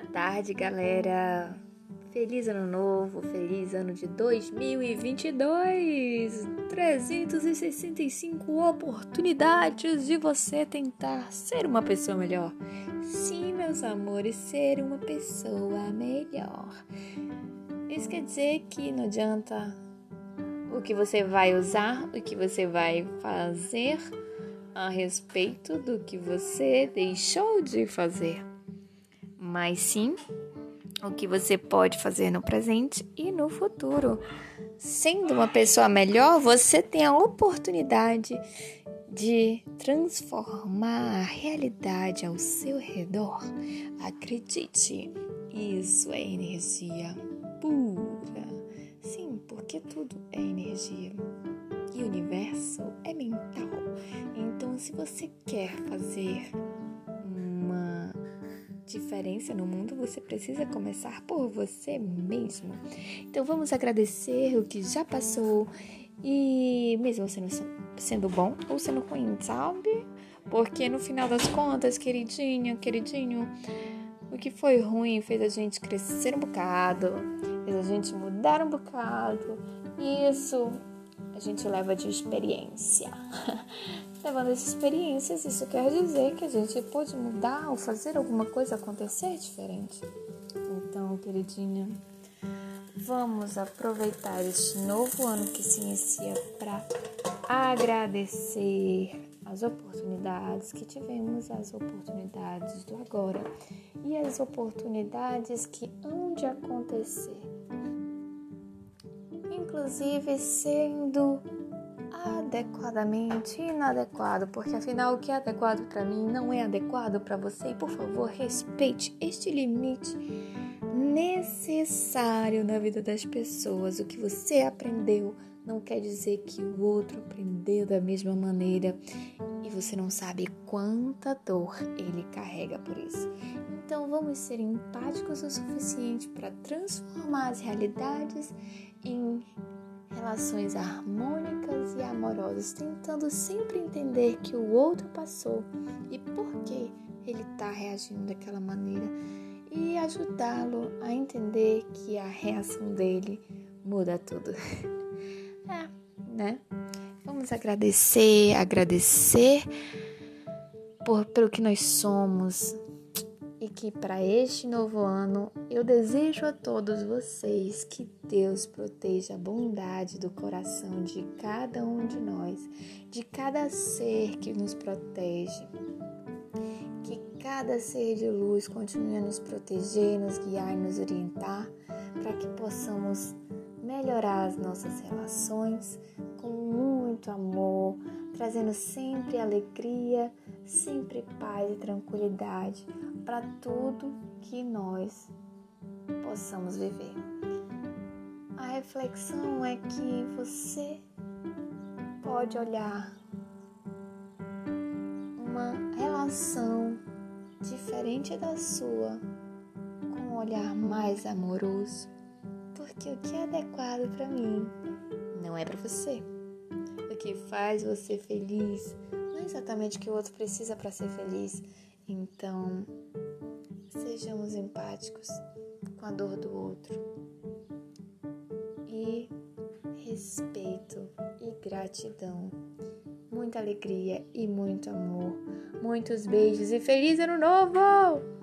Boa tarde, galera. Feliz ano novo, feliz ano de 2022. 365 oportunidades de você tentar ser uma pessoa melhor. Sim, meus amores, ser uma pessoa melhor. Isso quer dizer que não adianta o que você vai usar, o que você vai fazer a respeito do que você deixou de fazer mas sim o que você pode fazer no presente e no futuro. Sendo uma pessoa melhor, você tem a oportunidade de transformar a realidade ao seu redor. Acredite, isso é energia pura. Sim, porque tudo é energia e o universo é mental. Então, se você quer fazer diferença no mundo, você precisa começar por você mesmo. Então vamos agradecer o que já passou e mesmo sendo, sendo bom ou sendo ruim, sabe? Porque no final das contas, queridinha, queridinho, o que foi ruim fez a gente crescer um bocado, fez a gente mudar um bocado. Isso a gente leva de experiência. Levando essas experiências, isso quer dizer que a gente pode mudar ou fazer alguma coisa acontecer diferente. Então, queridinha, vamos aproveitar este novo ano que se inicia para agradecer as oportunidades que tivemos, as oportunidades do agora e as oportunidades que hão de acontecer. Inclusive sendo adequadamente inadequado, porque afinal o que é adequado para mim não é adequado para você. E por favor, respeite este limite necessário na vida das pessoas. O que você aprendeu não quer dizer que o outro aprendeu da mesma maneira e você não sabe quanta dor ele carrega por isso. Então vamos ser empáticos o suficiente para transformar as realidades em relações harmônicas e amorosas, tentando sempre entender que o outro passou e por que ele está reagindo daquela maneira e ajudá-lo a entender que a reação dele muda tudo. é, né? Vamos agradecer, agradecer por pelo que nós somos, e que para este novo ano eu desejo a todos vocês que Deus proteja a bondade do coração de cada um de nós, de cada ser que nos protege. Que cada ser de luz continue a nos proteger, nos guiar e nos orientar para que possamos melhorar as nossas relações com muito amor, trazendo sempre alegria, sempre paz e tranquilidade para tudo que nós possamos viver. A reflexão é que você pode olhar uma relação diferente da sua com um olhar mais amoroso, porque o que é adequado para mim não é para você. O que faz você feliz não é exatamente o que o outro precisa para ser feliz. Então, sejamos empáticos com a dor do outro e respeito e gratidão. Muita alegria e muito amor. Muitos beijos e feliz ano novo!